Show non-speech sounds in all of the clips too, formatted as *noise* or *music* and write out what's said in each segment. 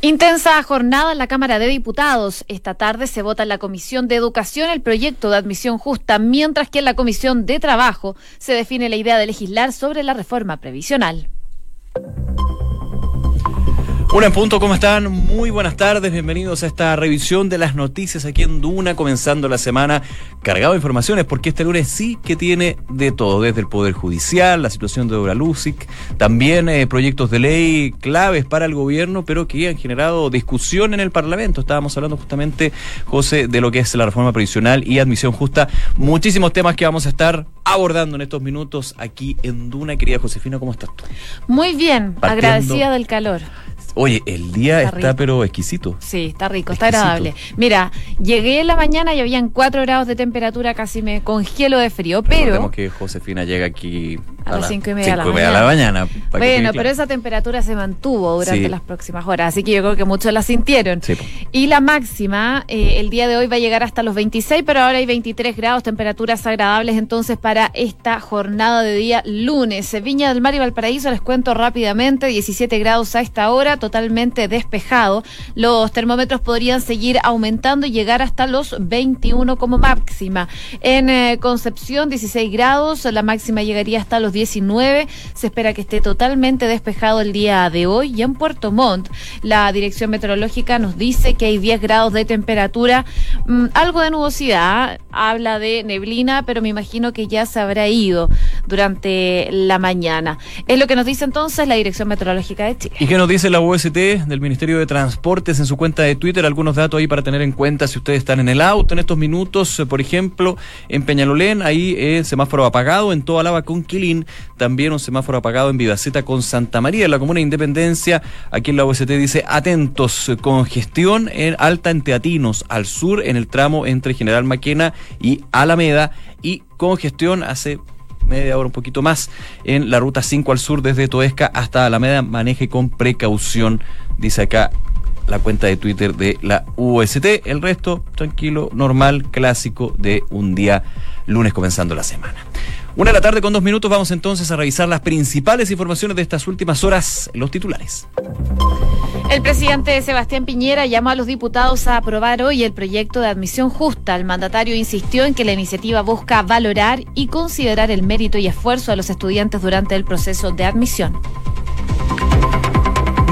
Intensa jornada en la Cámara de Diputados. Esta tarde se vota en la Comisión de Educación el proyecto de admisión justa, mientras que en la Comisión de Trabajo se define la idea de legislar sobre la reforma previsional. Una en punto, ¿cómo están? Muy buenas tardes, bienvenidos a esta revisión de las noticias aquí en Duna, comenzando la semana cargado de informaciones, porque este lunes sí que tiene de todo, desde el Poder Judicial, la situación de Obra Lucic, también eh, proyectos de ley claves para el gobierno, pero que han generado discusión en el Parlamento. Estábamos hablando justamente, José, de lo que es la reforma previsional y admisión justa. Muchísimos temas que vamos a estar abordando en estos minutos aquí en Duna. Querida Josefina, ¿cómo estás tú? Muy bien, agradecida del calor. Oye, el día está, pero exquisito. Sí, está rico, está agradable. Mira, llegué en la mañana y habían 4 grados de temperatura, casi me congelo de frío, pero... Recordemos que Josefina llega aquí a, las 5 y media, de la, mañana. bueno, pero esa temperatura se mantuvo durante las próximas horas, así que yo creo que muchos la sintieron. Y la máxima, eh, el día de hoy va a llegar hasta los 26, pero ahora hay 23 grados, temperaturas agradables entonces para esta jornada de día lunes. Viña del Mar y Valparaíso, les cuento rápidamente, 17 grados a esta hora, totalmente despejado. Los termómetros podrían seguir aumentando y llegar hasta los 21 como máxima. En eh, Concepción, 16 grados, la máxima llegaría hasta los 19. Se espera que esté totalmente despejado el día de hoy. Y en Puerto Montt, la dirección meteorológica nos dice que hay 10 grados de temperatura, mm, algo de nubosidad, habla de neblina, pero me imagino que ya se habrá ido durante la mañana. Es lo que nos dice entonces la dirección meteorológica de Chile. ¿Y qué nos dice la del Ministerio de Transportes en su cuenta de Twitter. Algunos datos ahí para tener en cuenta si ustedes están en el auto en estos minutos. Eh, por ejemplo, en Peñalolén, ahí eh, semáforo apagado. En toda Lava con Quilín, también un semáforo apagado en Vivaceta con Santa María. En la Comuna de Independencia, aquí en la OST dice atentos, congestión en alta en Teatinos, al sur en el tramo entre General Maquena y Alameda. Y congestión hace media hora, un poquito más, en la ruta 5 al sur desde Toesca hasta Alameda. Maneje con precaución, dice acá la cuenta de Twitter de la UST. El resto, tranquilo, normal, clásico de un día lunes comenzando la semana. Una de la tarde con dos minutos vamos entonces a revisar las principales informaciones de estas últimas horas, los titulares. El presidente Sebastián Piñera llamó a los diputados a aprobar hoy el proyecto de admisión justa. El mandatario insistió en que la iniciativa busca valorar y considerar el mérito y esfuerzo de los estudiantes durante el proceso de admisión.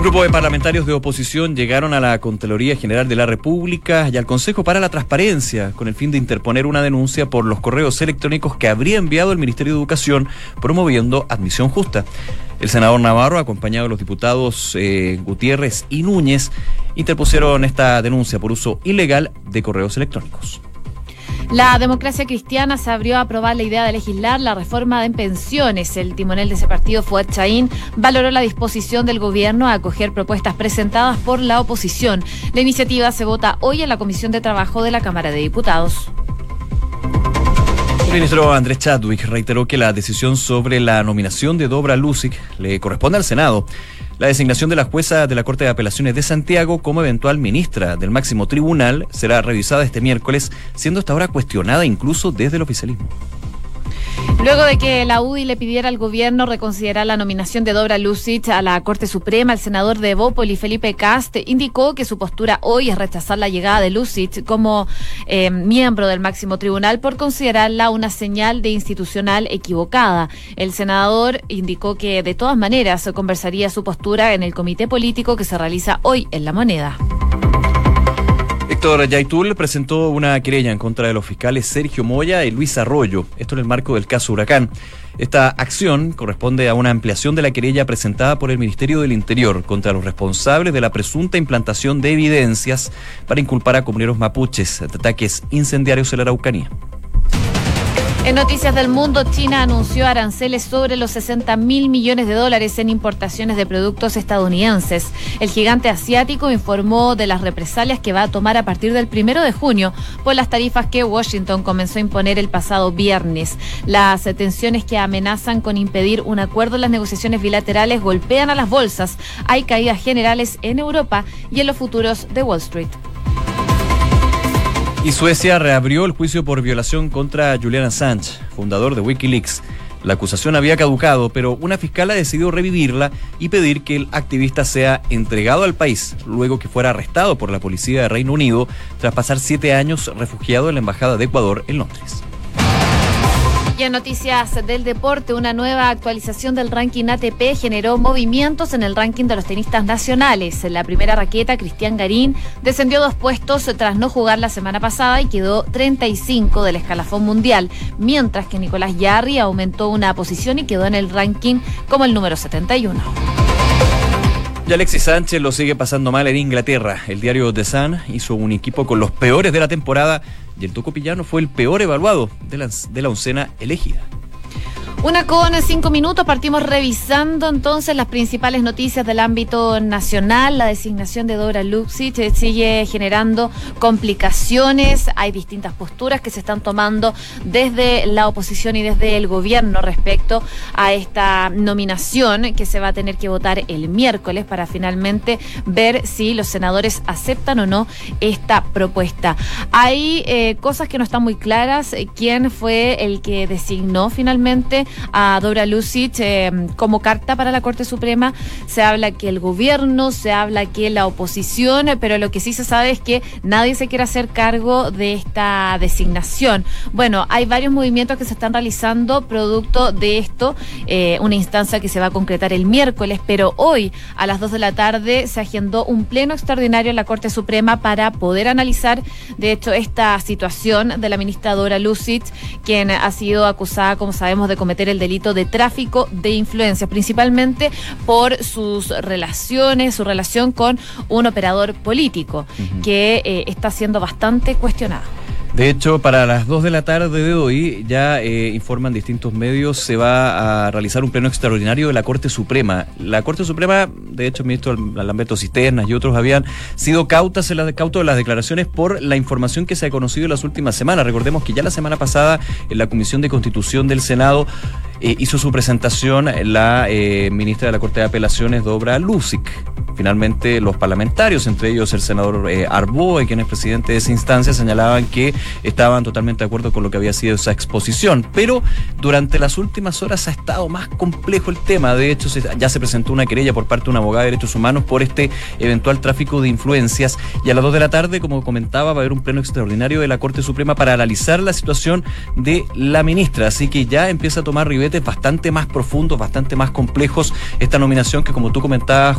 Grupo de parlamentarios de oposición llegaron a la Contraloría General de la República y al Consejo para la Transparencia con el fin de interponer una denuncia por los correos electrónicos que habría enviado el Ministerio de Educación promoviendo admisión justa. El senador Navarro, acompañado de los diputados eh, Gutiérrez y Núñez, interpusieron esta denuncia por uso ilegal de correos electrónicos. La democracia cristiana se abrió a aprobar la idea de legislar la reforma en pensiones. El timonel de ese partido, Fuad Chaín, valoró la disposición del gobierno a acoger propuestas presentadas por la oposición. La iniciativa se vota hoy en la Comisión de Trabajo de la Cámara de Diputados. El ministro Andrés Chadwick reiteró que la decisión sobre la nominación de Dobra Lucic le corresponde al Senado. La designación de la jueza de la Corte de Apelaciones de Santiago como eventual ministra del máximo tribunal será revisada este miércoles, siendo hasta ahora cuestionada incluso desde el oficialismo. Luego de que la UDI le pidiera al gobierno reconsiderar la nominación de Dobra Lucic a la Corte Suprema, el senador de Bópoli, Felipe Cast, indicó que su postura hoy es rechazar la llegada de Lucic como eh, miembro del máximo tribunal por considerarla una señal de institucional equivocada. El senador indicó que de todas maneras conversaría su postura en el comité político que se realiza hoy en La Moneda. Héctor Yaitul presentó una querella en contra de los fiscales Sergio Moya y Luis Arroyo, esto en el marco del caso Huracán. Esta acción corresponde a una ampliación de la querella presentada por el Ministerio del Interior contra los responsables de la presunta implantación de evidencias para inculpar a comuneros mapuches de ataques incendiarios en la Araucanía. En Noticias del Mundo, China anunció aranceles sobre los 60 mil millones de dólares en importaciones de productos estadounidenses. El gigante asiático informó de las represalias que va a tomar a partir del primero de junio por las tarifas que Washington comenzó a imponer el pasado viernes. Las tensiones que amenazan con impedir un acuerdo en las negociaciones bilaterales golpean a las bolsas. Hay caídas generales en Europa y en los futuros de Wall Street. Y Suecia reabrió el juicio por violación contra Julian Assange, fundador de Wikileaks. La acusación había caducado, pero una fiscal ha decidido revivirla y pedir que el activista sea entregado al país, luego que fuera arrestado por la policía de Reino Unido tras pasar siete años refugiado en la Embajada de Ecuador en Londres. Y en noticias del deporte, una nueva actualización del ranking ATP generó movimientos en el ranking de los tenistas nacionales. En la primera raqueta, Cristian Garín descendió dos puestos tras no jugar la semana pasada y quedó 35 del escalafón mundial, mientras que Nicolás Yarri aumentó una posición y quedó en el ranking como el número 71. Y Alexis Sánchez lo sigue pasando mal en Inglaterra. El diario The Sun hizo un equipo con los peores de la temporada y el Toco Pillano fue el peor evaluado de la, de la oncena elegida. Una con cinco minutos, partimos revisando entonces las principales noticias del ámbito nacional. La designación de Dora Luxich eh, sigue generando complicaciones. Hay distintas posturas que se están tomando desde la oposición y desde el gobierno respecto a esta nominación que se va a tener que votar el miércoles para finalmente ver si los senadores aceptan o no esta propuesta. Hay eh, cosas que no están muy claras. ¿Quién fue el que designó finalmente? A Dora Lucic eh, como carta para la Corte Suprema. Se habla que el gobierno, se habla que la oposición, pero lo que sí se sabe es que nadie se quiere hacer cargo de esta designación. Bueno, hay varios movimientos que se están realizando producto de esto, eh, una instancia que se va a concretar el miércoles, pero hoy a las 2 de la tarde se agendó un pleno extraordinario en la Corte Suprema para poder analizar, de hecho, esta situación de la ministra Dora Lucic, quien ha sido acusada, como sabemos, de cometer el delito de tráfico de influencia, principalmente por sus relaciones, su relación con un operador político, que eh, está siendo bastante cuestionado. De hecho, para las 2 de la tarde de hoy, ya eh, informan distintos medios, se va a realizar un pleno extraordinario de la Corte Suprema. La Corte Suprema, de hecho, el ministro Lamberto Cisternas y otros habían sido cautas en las, cautos de las declaraciones por la información que se ha conocido en las últimas semanas. Recordemos que ya la semana pasada en la Comisión de Constitución del Senado eh, hizo su presentación la eh, ministra de la Corte de Apelaciones, Dobra Lucic. Finalmente, los parlamentarios, entre ellos el senador eh, Arboe, quien es presidente de esa instancia, señalaban que estaban totalmente de acuerdo con lo que había sido esa exposición. Pero durante las últimas horas ha estado más complejo el tema. De hecho, ya se presentó una querella por parte de una abogada de derechos humanos por este eventual tráfico de influencias. Y a las dos de la tarde, como comentaba, va a haber un pleno extraordinario de la Corte Suprema para analizar la situación de la ministra. Así que ya empieza a tomar ribetes bastante más profundos, bastante más complejos. Esta nominación que, como tú comentabas,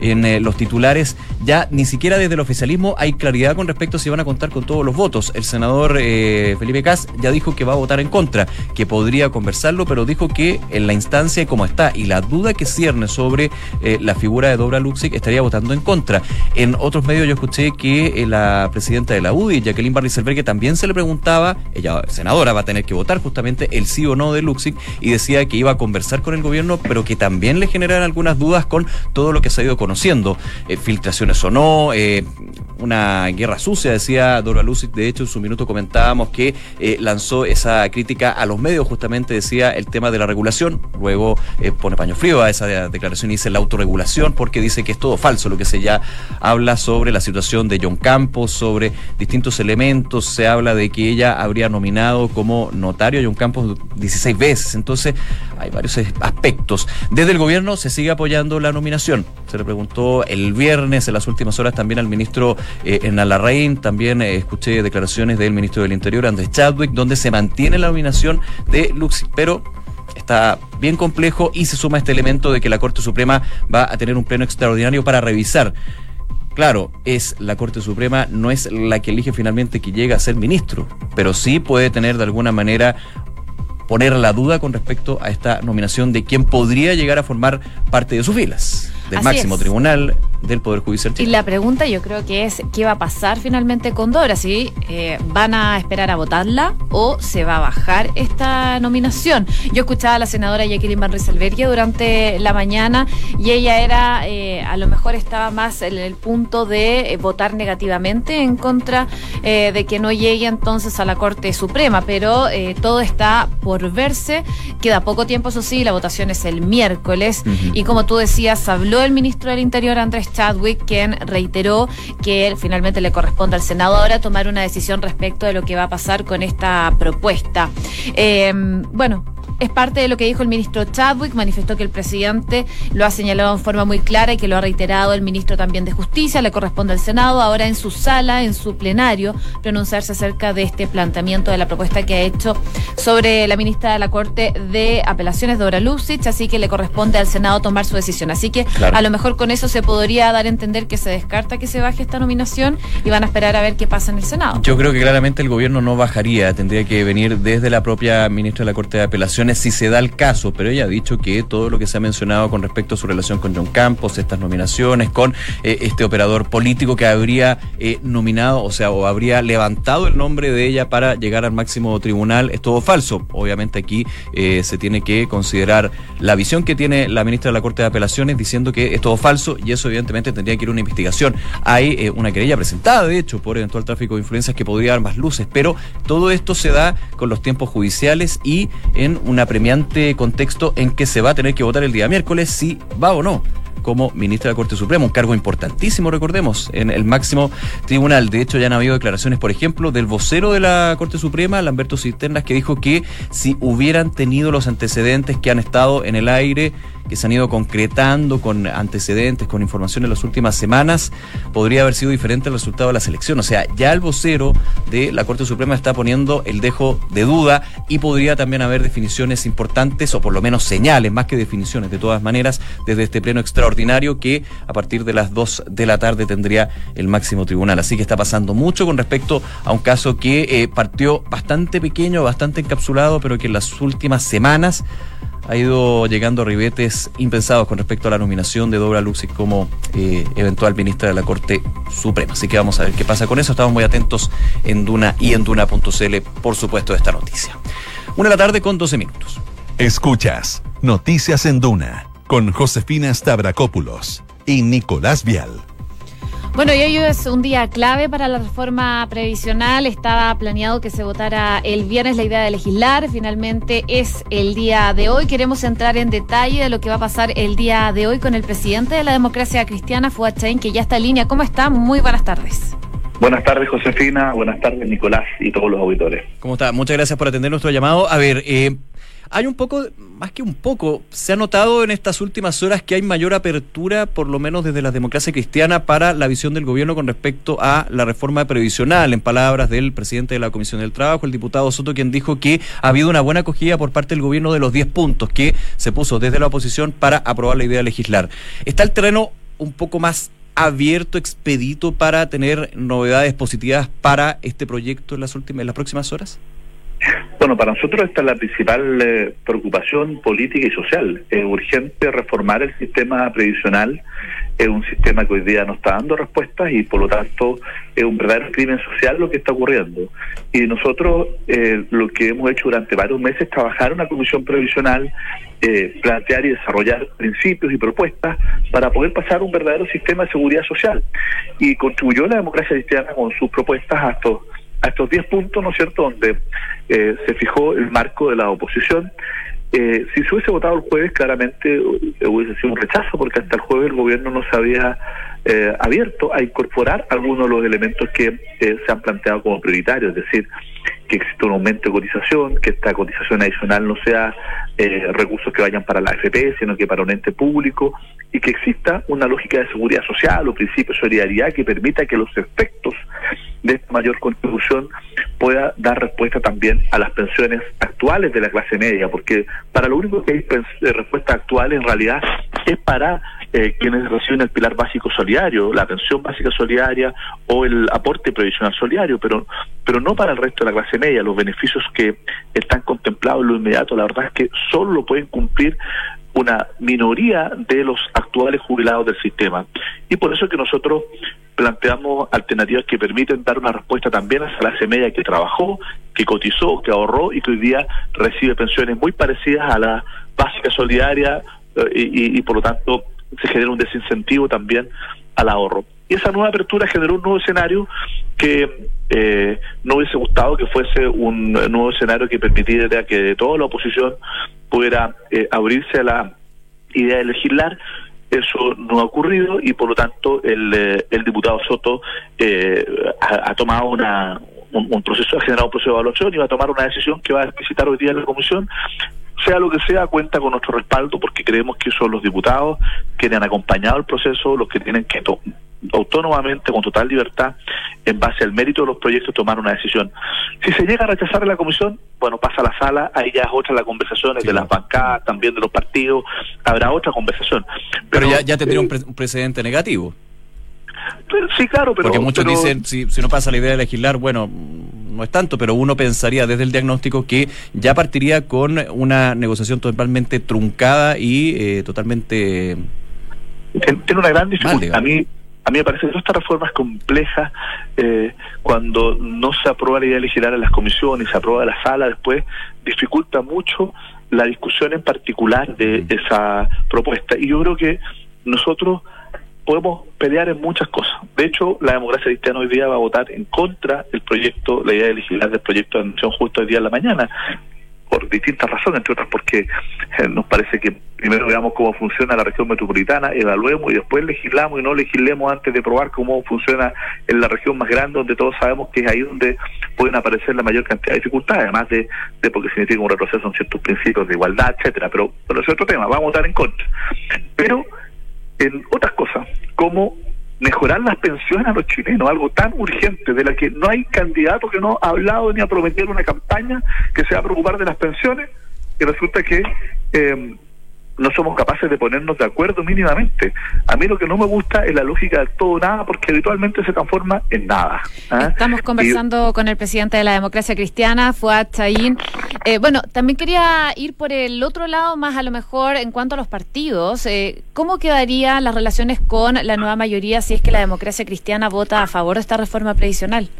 en eh, los titulares, ya ni siquiera desde el oficialismo hay claridad con respecto a si van a contar con todos los votos. El senador eh, Felipe Cas ya dijo que va a votar en contra, que podría conversarlo, pero dijo que en la instancia como está y la duda que cierne sobre eh, la figura de Dobra Luxic estaría votando en contra. En otros medios yo escuché que la presidenta de la UDI, Jacqueline que también se le preguntaba, ella senadora va a tener que votar justamente el sí o no de Luxic y decía que iba a conversar con el gobierno, pero que también le generan algunas dudas con todo lo que se ha ido conociendo, eh, filtraciones o no, eh, una guerra sucia, decía Dora Lucic, de hecho en su minuto comentábamos que eh, lanzó esa crítica a los medios, justamente decía el tema de la regulación, luego pone paño frío a esa declaración y dice la autorregulación, porque dice que es todo falso lo que se ya habla sobre la situación de John Campos, sobre distintos elementos, se habla de que ella habría nominado como notario a John Campos 16 veces, entonces hay varios aspectos. Desde el gobierno se sigue apoyando la nominación. Se le preguntó el viernes, en las últimas horas, también al ministro eh, en Alarraín, también eh, escuché declaraciones del ministro del Interior, Andrés Chadwick, donde se mantiene la nominación de Luxi, pero está bien complejo y se suma este elemento de que la Corte Suprema va a tener un pleno extraordinario para revisar. Claro, es la Corte Suprema, no es la que elige finalmente que llega a ser ministro, pero sí puede tener de alguna manera poner la duda con respecto a esta nominación de quién podría llegar a formar parte de sus filas del máximo tribunal del Poder Judicial. Y la pregunta yo creo que es, ¿qué va a pasar finalmente con Dora? ¿Si eh, van a esperar a votarla o se va a bajar esta nominación? Yo escuchaba a la senadora Jacqueline Van Rieselberghe durante la mañana y ella era, eh, a lo mejor estaba más en el punto de eh, votar negativamente en contra de que no llegue entonces a la Corte Suprema, pero todo está por verse. Queda poco tiempo, eso sí, la votación es el miércoles y como tú decías, habló el ministro del Interior, Andrés Chadwick, quien reiteró que finalmente le corresponde al Senado ahora tomar una decisión respecto de lo que va a pasar con esta propuesta. Eh, bueno, Es parte de lo que dijo el ministro Chadwick, manifestó que el presidente lo ha señalado en forma muy clara y que lo ha reiterado el ministro también de Justicia, le corresponde al Senado ahora en su sala, en su plenario, pronunciarse acerca de este planteamiento de la propuesta que ha hecho sobre la ministra de la Corte de Apelaciones, Dora Lucic, así que le corresponde al Senado tomar su decisión. Así que a lo mejor con eso se podría dar a entender que se descarta que se baje esta nominación y van a esperar a ver qué pasa en el Senado. Yo creo que claramente el gobierno no bajaría, tendría que venir desde la propia ministra de la Corte de Apelaciones si se da el caso, pero ella ha dicho que todo lo que se ha mencionado con respecto a su relación con John Campos, estas nominaciones, con eh, este operador político que habría eh, nominado, o sea, o habría levantado el nombre de ella para llegar al máximo tribunal, es todo falso. Obviamente aquí eh, se tiene que considerar la visión que tiene la ministra de la Corte de Apelaciones diciendo que es todo falso y eso evidentemente tendría que ir a una investigación. Hay una querella presentada, de hecho, por eventual tráfico de influencias que podría dar más luces, pero todo esto se da con los tiempos judiciales y en apremiante contexto en que se va a tener que votar el día miércoles si va o no como ministra de la Corte Suprema, un cargo importantísimo, recordemos, en el máximo tribunal. De hecho, ya han habido declaraciones, por ejemplo, del vocero de la Corte Suprema, Lamberto Cisternas, que dijo que si hubieran tenido los antecedentes que han estado en el aire, que se han ido concretando con antecedentes, con información en las últimas semanas, podría haber sido diferente el resultado de la selección. O sea, ya el vocero de la Corte Suprema está poniendo el dejo de duda y podría también haber definiciones importantes o por lo menos señales, más que definiciones, de todas maneras, desde este pleno extraordinario que a partir de las 2 de la tarde tendría el máximo tribunal. Así que está pasando mucho con respecto a un caso que eh, partió bastante pequeño, bastante encapsulado, pero que en las últimas semanas ha ido llegando a ribetes impensados con respecto a la nominación de Dobra Luxis como eh, eventual ministra de la Corte Suprema. Así que vamos a ver qué pasa con eso. Estamos muy atentos en Duna y en Duna.cl, por supuesto, de esta noticia. Una de la tarde con 12 minutos. Escuchas Noticias en Duna con Josefina Stavrakopoulos y Nicolás Vial. Bueno, y hoy es un día clave para la reforma previsional. Estaba planeado que se votara el viernes la idea de legislar. Finalmente es el día de hoy. Queremos entrar en detalle de lo que va a pasar el día de hoy con el presidente de la democracia cristiana, Fuad Chain, que ya está en línea. ¿Cómo está? Muy buenas tardes. Buenas tardes, Josefina. Buenas tardes, Nicolás y todos los auditores. ¿Cómo está? Muchas gracias por atender nuestro llamado. A ver, eh, hay un poco, más que un poco, se ha notado en estas últimas horas que hay mayor apertura, por lo menos desde la democracia cristiana, para la visión del gobierno con respecto a la reforma previsional, en palabras del presidente de la Comisión del Trabajo, el diputado Soto, quien dijo que ha habido una buena acogida por parte del gobierno de los 10 puntos que se puso desde la oposición para aprobar la idea de legislar. ¿Está el terreno un poco más abierto, expedito para tener novedades positivas para este proyecto en las últimas, en las próximas horas? Bueno, para nosotros esta es la principal eh, preocupación política y social. Es urgente reformar el sistema previsional. Es un sistema que hoy día no está dando respuestas y por lo tanto es un verdadero crimen social lo que está ocurriendo. Y nosotros eh, lo que hemos hecho durante varios meses es trabajar una comisión previsional, eh, plantear y desarrollar principios y propuestas para poder pasar un verdadero sistema de seguridad social. Y contribuyó la democracia cristiana con sus propuestas a estos a estos 10 puntos, ¿no es cierto?, donde eh, se fijó el marco de la oposición. Eh, si se hubiese votado el jueves, claramente eh, hubiese sido un rechazo, porque hasta el jueves el gobierno no se había abierto a incorporar algunos de los elementos que se han planteado como prioritarios, es decir, que exista un aumento de cotización, que esta cotización adicional no sea recursos que vayan para la AFP, sino que para un ente público, y que exista una lógica de seguridad social o principio de solidaridad que permita que los efectos de esta mayor contribución pueda dar respuesta también a las pensiones actuales de la clase media, porque para lo único que hay eh, respuesta actual en realidad es para eh, quienes reciben el pilar básico solidario, la pensión básica solidaria o el aporte previsional solidario, pero, pero no para el resto de la clase. Los beneficios que están contemplados en lo inmediato, la verdad es que solo lo pueden cumplir una minoría de los actuales jubilados del sistema. Y por eso es que nosotros planteamos alternativas que permiten dar una respuesta también a esa clase media que trabajó, que cotizó, que ahorró y que hoy día recibe pensiones muy parecidas a la básica solidaria eh, y, por lo tanto se genera un desincentivo también al ahorro. Y esa nueva apertura generó un nuevo escenario que eh, no hubiese gustado que fuese un nuevo escenario que permitiera que toda la oposición pudiera eh, abrirse a la idea de legislar. Eso no ha ocurrido y por lo tanto el, eh, diputado Soto eh, ha, tomado una, un, proceso, ha generado un proceso de evaluación y va a tomar una decisión que va a explicitar hoy día en la comisión. Sea lo que sea, cuenta con nuestro respaldo porque creemos que son los diputados que han acompañado el proceso los que tienen que autónomamente, con total libertad, en base al mérito de los proyectos, tomar una decisión. Si se llega a rechazar la comisión, bueno, pasa a la sala, ahí ya es otra la conversación de las bancadas, también de los partidos, habrá otra conversación. Pero, ya, ya tendría un, un precedente negativo. Sí, claro, pero... Porque muchos dicen, si, si no pasa la idea de legislar, bueno, no es tanto, pero uno pensaría desde el diagnóstico que ya partiría con una negociación totalmente truncada y eh, totalmente... Tiene una gran dificultad. a mí a mí me parece que esta reforma es compleja eh, cuando no se aprueba la idea de legislar en las comisiones, se aprueba la sala después, dificulta mucho la discusión en particular de esa propuesta. Y yo creo que nosotros podemos pelear en muchas cosas. De hecho, la democracia cristiana hoy día va a votar en contra del proyecto, la idea de legislar del proyecto de admisión justo hoy día en la mañana, distintas razones, entre otras porque eh, nos parece que primero veamos cómo funciona la región metropolitana, evaluemos y después legislamos y no legislemos antes de probar cómo funciona en la región más grande, donde todos sabemos que es ahí donde pueden aparecer la mayor cantidad de dificultades, además de, de porque significa un retroceso en ciertos principios de igualdad, etcétera. Pero, pero es otro tema, vamos a votar en contra. Pero en otras cosas, como mejorar las pensiones a los chilenos, algo tan urgente, de la que no hay candidato que no ha hablado ni ha prometido una campaña que se va a preocupar de las pensiones, y resulta que eh, no somos capaces de ponernos de acuerdo mínimamente. A mí lo que no me gusta es la lógica del todo nada, porque habitualmente se transforma en nada. ¿ah? Estamos conversando con el presidente de la democracia cristiana, Fuad Chaín. Eh, bueno, también quería ir por el otro lado, más a lo mejor en cuanto a los partidos. Eh, ¿Cómo quedarían las relaciones con la nueva mayoría si es que la democracia cristiana vota a favor de esta reforma previsional?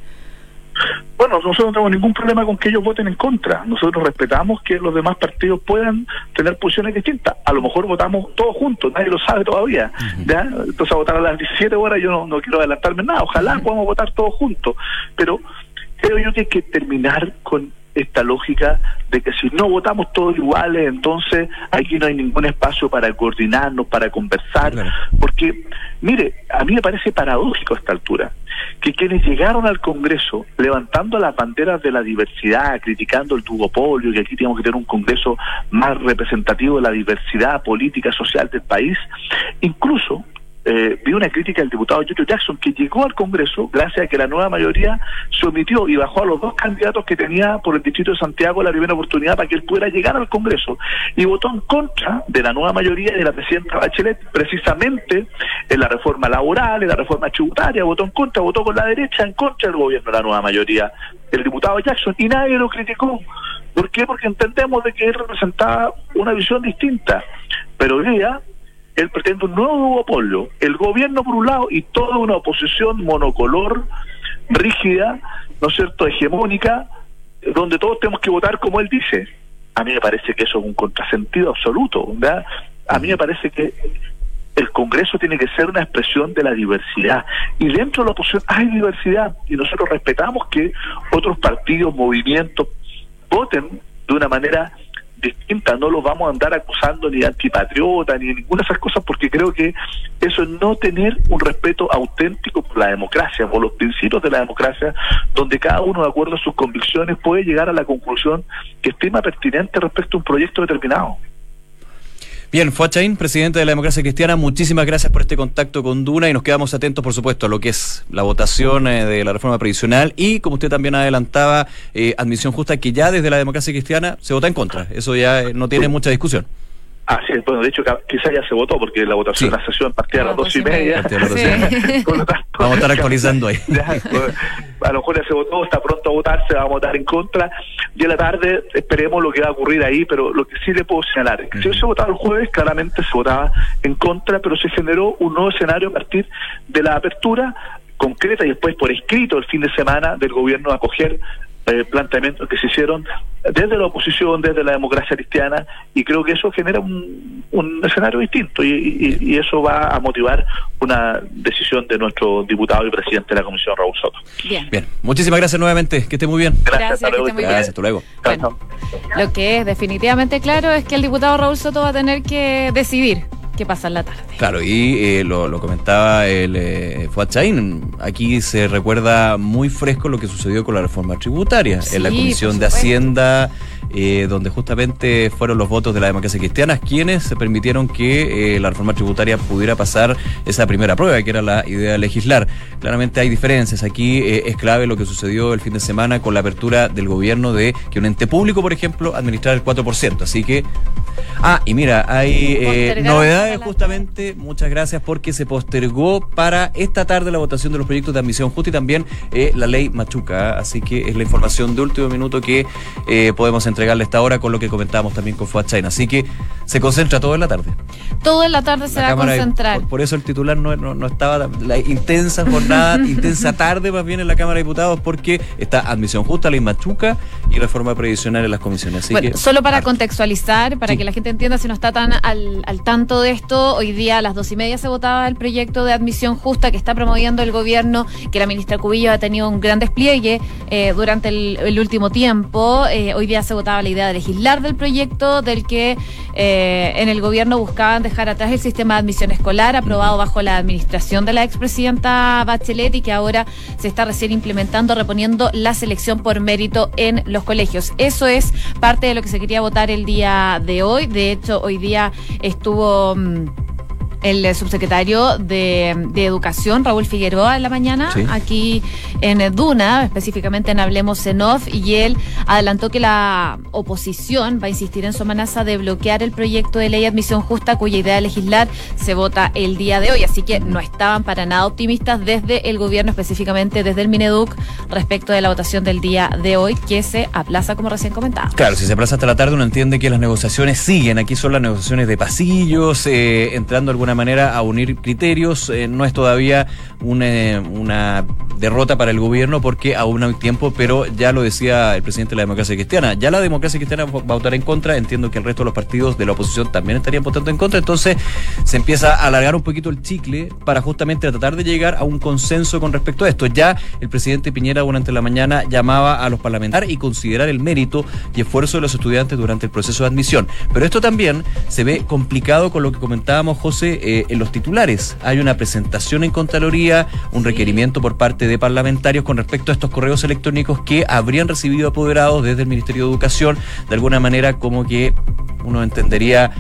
Bueno, nosotros no tenemos ningún problema con que ellos voten en contra. Nosotros respetamos que los demás partidos puedan tener posiciones distintas. A lo mejor votamos todos juntos, nadie lo sabe todavía. Entonces a votar a las 17 horas yo no, quiero adelantarme nada. Ojalá podamos votar todos juntos. Pero creo yo que hay que terminar con esta lógica de que si no votamos todos iguales, entonces aquí no hay ningún espacio para coordinarnos, para conversar, porque, mire, a mí me parece paradójico a esta altura que quienes llegaron al Congreso levantando las banderas de la diversidad, criticando el duopolio, que aquí tenemos que tener un Congreso más representativo de la diversidad política, social del país, incluso eh, vi una crítica del diputado Jojo Jackson que llegó al Congreso gracias a que la nueva mayoría se omitió y bajó a los dos candidatos que tenía por el Distrito de Santiago la primera oportunidad para que él pudiera llegar al Congreso y votó en contra de la nueva mayoría de la presidenta Bachelet precisamente en la reforma laboral, en la reforma tributaria, votó en contra, votó con la derecha en contra del gobierno de la nueva mayoría, el diputado Jackson y nadie lo criticó. ¿Por qué? Porque entendemos de que él representaba una visión distinta. Pero hoy él pretende un nuevo duopolio, el gobierno por un lado y toda una oposición monocolor, rígida, ¿no es cierto?, hegemónica, donde todos tenemos que votar como él dice. A mí me parece que eso es un contrasentido absoluto, ¿verdad? A mí me parece que el Congreso tiene que ser una expresión de la diversidad. Y dentro de la oposición hay diversidad y nosotros respetamos que otros partidos, movimientos, voten de una manera distinta, no los vamos a andar acusando ni de antipatriota ni de ninguna de esas cosas porque creo que eso es no tener un respeto auténtico por la democracia, por los principios de la democracia, donde cada uno de acuerdo a sus convicciones puede llegar a la conclusión que estima pertinente respecto a un proyecto determinado. Bien, Fuachain, presidente de la Democracia Cristiana, muchísimas gracias por este contacto con Duna y nos quedamos atentos, por supuesto, a lo que es la votación eh, de la reforma previsional y, como usted también adelantaba, eh, admisión justa, que ya desde la Democracia Cristiana se vota en contra. Eso ya eh, no tiene mucha discusión. Ah, sí, bueno, de hecho quizá ya se votó porque la votación de la sesión partía a las dos y media. *laughs* vamos a estar actualizando ahí. *laughs* Pues, a lo mejor ya se votó, está pronto a votar, se va a votar en contra. Y en la tarde esperemos lo que va a ocurrir ahí, pero lo que sí le puedo señalar es que si se votaba el jueves, claramente se votaba en contra, pero se generó un nuevo escenario a partir de la apertura concreta y después por escrito el fin de semana del gobierno a acoger eh, planteamientos que se hicieron desde la oposición, desde la democracia cristiana, y creo que eso genera un, escenario distinto y, eso va a motivar una decisión de nuestro diputado y presidente de la Comisión, Raúl Soto. Bien. bien. Muchísimas gracias nuevamente. Que esté muy bien. Gracias, hasta luego. Gracias, hasta luego. lo que es definitivamente claro es que el diputado Raúl Soto va a tener que decidir qué pasa en la tarde. Claro, y eh, lo, comentaba el eh, Fuachain, aquí se recuerda muy fresco lo que sucedió con la reforma tributaria en la Comisión de Hacienda eh, donde justamente fueron los votos de la democracia cristiana quienes se permitieron que eh, la reforma tributaria pudiera pasar esa primera prueba, que era la idea de legislar. Claramente hay diferencias. Aquí eh, es clave lo que sucedió el fin de semana con la apertura del gobierno de que un ente público, por ejemplo, administrar el 4%. Así que. Ah, y mira, hay novedades justamente. Muchas gracias porque se postergó para esta tarde la votación de los proyectos de admisión justa y también la ley Machuca. Así que es la información de último minuto que podemos entrar entregarle esta hora con lo que comentábamos también con Fuad China. Así que se concentra todo en la tarde. Todo en la tarde se va a concentrar. por, eso el titular no, no, estaba la intensa jornada, *laughs* intensa tarde más bien en la Cámara de Diputados, porque está admisión justa, ley machuca y reforma previsional en las comisiones. Así bueno, solo para contextualizar, para que la gente entienda si no está tan al, al tanto de esto, hoy día a las dos y media se votaba el proyecto de admisión justa que está promoviendo el gobierno, que la ministra Cubillo ha tenido un gran despliegue eh, durante el, último tiempo. Eh, hoy día se votaba la idea de legislar del proyecto del que eh, en el gobierno buscaban dejar atrás el sistema de admisión escolar aprobado bajo la administración de la expresidenta Bachelet y que ahora se está recién implementando, reponiendo la selección por mérito en los colegios. Eso es parte de lo que se quería votar el día de hoy. De hecho, hoy día estuvo... Mm, el subsecretario de, Educación, Raúl Figueroa, en la mañana, aquí en Duna, específicamente en Hablemos en Off, y él adelantó que la oposición va a insistir en su amenaza de bloquear el proyecto de ley de admisión justa, cuya idea de legislar se vota el día de hoy. Así que no estaban para nada optimistas desde el gobierno, específicamente desde el Mineduc, respecto de la votación del día de hoy, que se aplaza, como recién comentaba. Claro, si se aplaza hasta la tarde, uno entiende que las negociaciones siguen. Aquí son las negociaciones de pasillos, eh, entrando alguna manera a unir criterios. Eh, no es todavía una, una, derrota para el gobierno porque aún hay tiempo, pero ya lo decía el presidente la democracia cristiana. Ya la democracia cristiana va a votar en contra. Entiendo que el resto de los partidos de la oposición también estarían votando en contra. Entonces se empieza a alargar un poquito el chicle para justamente tratar de llegar a un consenso con respecto a esto. Ya el presidente Piñera durante la mañana llamaba a los parlamentarios y considerar el mérito y esfuerzo de los estudiantes durante el proceso de admisión. Pero esto también se ve complicado con lo que comentábamos, José, eh, en los titulares. Hay una presentación en Contraloría, un requerimiento por parte de parlamentarios con respecto a estos correos electrónicos que habrían recibido apoderados desde el Ministerio de Educación, de alguna manera como que uno entendería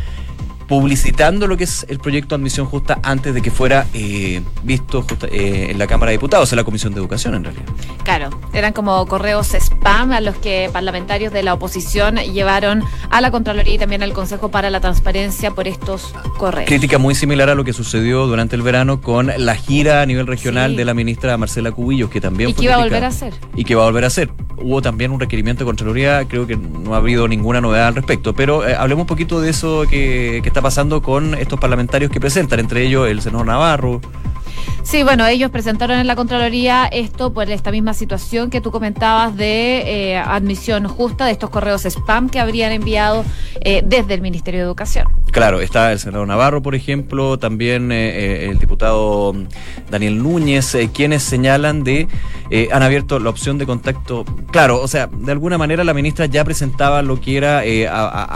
publicitando lo que es el proyecto de admisión justa antes de que fuera eh, visto eh, en la Cámara de Diputados, en la Comisión de Educación en realidad. Claro, eran como correos spam a los que parlamentarios de la oposición llevaron a la Contraloría y también al Consejo para la Transparencia por estos correos. Crítica muy similar a lo que sucedió durante el verano con la gira a nivel regional de la ministra Marcela Cubillos, que también y que iba a volver a hacer. Y que va a volver a hacer. Hubo también un requerimiento de Contraloría, creo que no ha habido ninguna novedad al respecto, pero eh, hablemos un poquito de eso que, que está pasando con estos parlamentarios que presentan, entre ellos el senador Navarro. Sí, bueno, ellos presentaron en la Contraloría esto por esta misma situación que tú comentabas de eh, admisión justa de estos correos spam que habrían enviado eh, desde el Ministerio de Educación. Claro, está el senador Navarro, por ejemplo, también eh, el diputado Daniel Núñez, quienes señalan de han abierto la opción de contacto. Claro, o sea, de alguna manera la ministra ya presentaba lo que era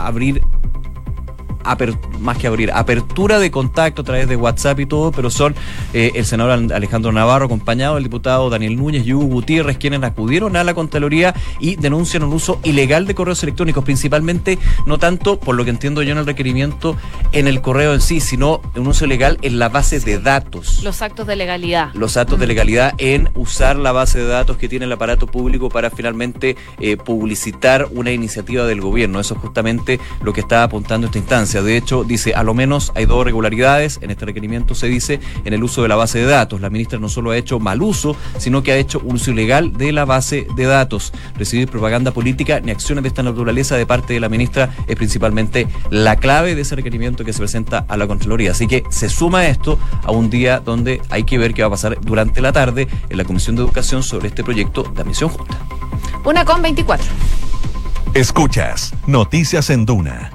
abrir más que abrir, apertura de contacto a través de WhatsApp y todo, pero son eh, el senador Alejandro Navarro, acompañado del diputado Daniel Núñez y Hugo Gutiérrez, quienes acudieron a la Contraloría y denuncian un uso ilegal de correos electrónicos, principalmente, no tanto, por lo que entiendo yo en el requerimiento, en el correo en sí, sino un uso ilegal en la base de datos. Los actos de legalidad. Los actos de legalidad en usar la base de datos que tiene el aparato público para finalmente eh, publicitar una iniciativa del gobierno. Eso es justamente lo que está apuntando esta instancia. De hecho, dice, a lo menos hay dos irregularidades, en este requerimiento se dice, en el uso de la base de datos. La ministra no solo ha hecho mal uso, sino que ha hecho un uso ilegal de la base de datos. Recibir propaganda política ni acciones de esta naturaleza de parte de la ministra es principalmente la clave de ese requerimiento que se presenta a la Contraloría. Así que se suma esto a un día donde hay que ver qué va a pasar durante la tarde en la Comisión de Educación sobre este proyecto de admisión justa. Una con 24. Escuchas Noticias en Duna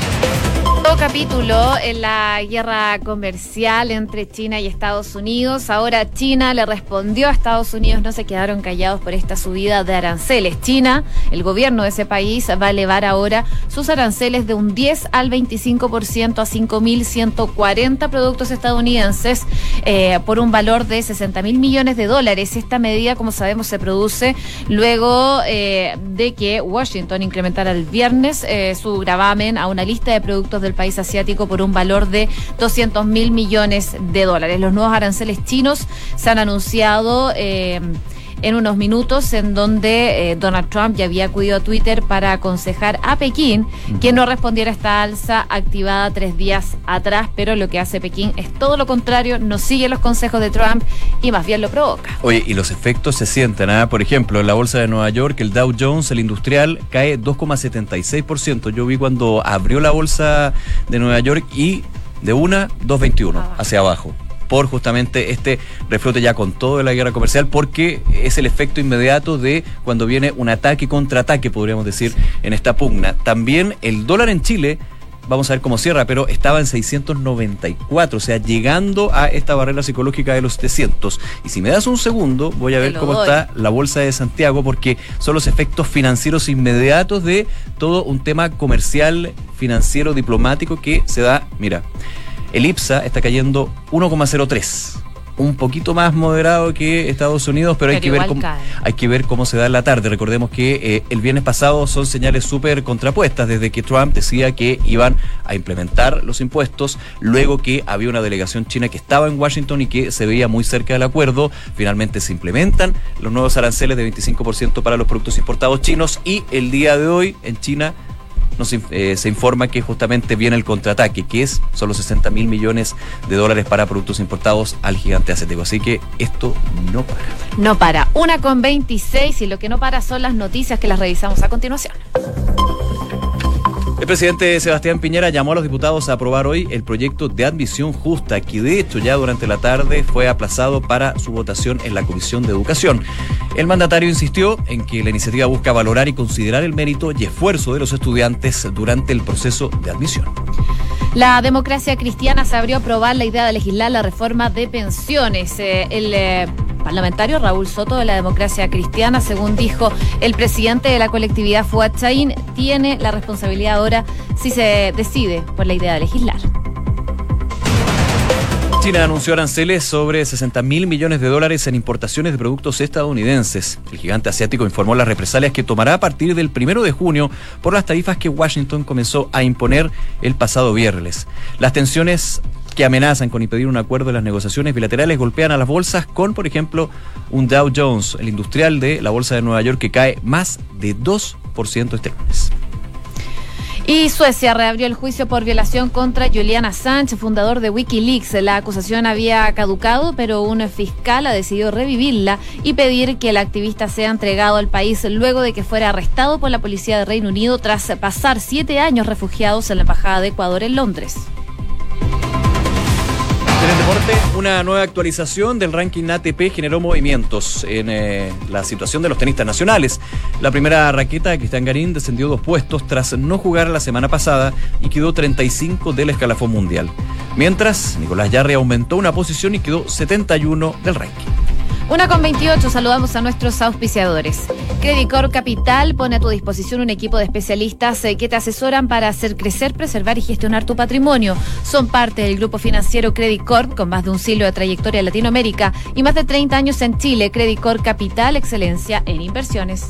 Capítulo en la guerra comercial entre China y Estados Unidos. Ahora China le respondió a Estados Unidos, no se quedaron callados por esta subida de aranceles. China, el gobierno de ese país, va a elevar ahora sus aranceles de un 10 al 25% a 5.140 productos estadounidenses eh, por un valor de 60 mil millones de dólares. Esta medida, como sabemos, se produce luego eh, de que Washington incrementara el viernes eh, su gravamen a una lista de productos del país asiático por un valor de 200 mil millones de dólares. Los nuevos aranceles chinos se han anunciado. Eh, en unos minutos en donde eh, Donald Trump ya había acudido a Twitter para aconsejar a Pekín que no respondiera a esta alza activada tres días atrás, pero lo que hace Pekín es todo lo contrario, no sigue los consejos de Trump y más bien lo provoca. Oye, y los efectos se sienten, ¿ah? por ejemplo, en la bolsa de Nueva York, el Dow Jones, el industrial, cae 2,76%. Yo vi cuando abrió la bolsa de Nueva York y de una, 2,21 hacia abajo por justamente este reflote ya con todo de la guerra comercial, porque es el efecto inmediato de cuando viene un ataque contraataque, podríamos decir, en esta pugna. También el dólar en Chile vamos a ver cómo cierra, pero estaba en 694, o sea, llegando a esta barrera psicológica de los 700. Y si me das un segundo, voy a ver cómo está la bolsa de Santiago, porque son los efectos financieros inmediatos de todo un tema comercial, financiero, diplomático que se da, mira, el IPSA está cayendo 1,03 un poquito más moderado que Estados Unidos, pero, hay, que ver cómo, hay que ver cómo se da en la tarde. Recordemos que eh, el viernes pasado son señales súper contrapuestas, desde que Trump decía que iban a implementar los impuestos, luego que había una delegación china que estaba en Washington y que se veía muy cerca del acuerdo, finalmente se implementan los nuevos aranceles de 25% para los productos importados chinos y el día de hoy en China eh, se informa que justamente viene el contraataque, que es son los 60 mil millones de dólares para productos importados al gigante asiático. Así que esto no para. No para. Una con 26 y lo que no para son las noticias que las revisamos a continuación. El presidente Sebastián Piñera llamó a los diputados a aprobar hoy el proyecto de admisión justa, que de hecho ya durante la tarde fue aplazado para su votación en la Comisión de Educación. El mandatario insistió en que la iniciativa busca valorar y considerar el mérito y esfuerzo de los estudiantes durante el proceso de admisión. La democracia cristiana se abrió a aprobar la idea de legislar la reforma de pensiones. Eh, el eh, parlamentario Raúl Soto de la democracia cristiana, según dijo el presidente de la colectividad Fuad Chaín, tiene la responsabilidad ahora si se decide por la idea de legislar. China anunció aranceles sobre 60 mil millones de dólares en importaciones de productos estadounidenses. El gigante asiático informó las represalias que tomará a partir del primero de junio por las tarifas que Washington comenzó a imponer el pasado viernes. Las tensiones que amenazan con impedir un acuerdo en las negociaciones bilaterales golpean a las bolsas con, por ejemplo, un Dow Jones, el industrial de la Bolsa de Nueva York, que cae más de 2% este lunes. Y Suecia reabrió el juicio por violación contra Julian Assange, fundador de Wikileaks. La acusación había caducado, pero un fiscal ha decidido revivirla y pedir que el activista sea entregado al país luego de que fuera arrestado por la policía de Reino Unido tras pasar siete años refugiados en la Embajada de Ecuador en Londres. Una nueva actualización del ranking ATP generó movimientos en eh, la situación de los tenistas nacionales. La primera raqueta, Cristian Garín, descendió dos puestos tras no jugar la semana pasada y quedó 35 del escalafón mundial. Mientras, Nicolás Yarri aumentó una posición y quedó 71 del ranking. Una con 28, saludamos a nuestros auspiciadores. Credicor Capital pone a tu disposición un equipo de especialistas eh, que te asesoran para hacer crecer, preservar y gestionar tu patrimonio. Son parte del grupo financiero Credicor con más de un siglo de trayectoria en Latinoamérica y más de 30 años en Chile. Credicor Capital, excelencia en inversiones.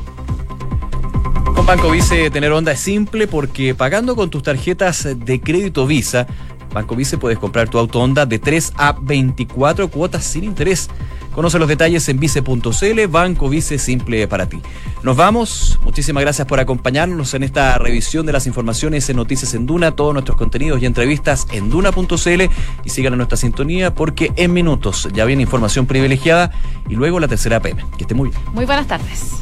Banco Vice tener onda es simple porque pagando con tus tarjetas de crédito Visa, Banco Vice puedes comprar tu auto Honda de 3 a 24 cuotas sin interés. Conoce los detalles en vice.cl, Banco Vice Simple para ti. Nos vamos. Muchísimas gracias por acompañarnos en esta revisión de las informaciones en Noticias en Duna, todos nuestros contenidos y entrevistas en duna.cl y sigan a nuestra sintonía porque en minutos ya viene información privilegiada y luego la tercera PM. Que esté muy bien. Muy buenas tardes.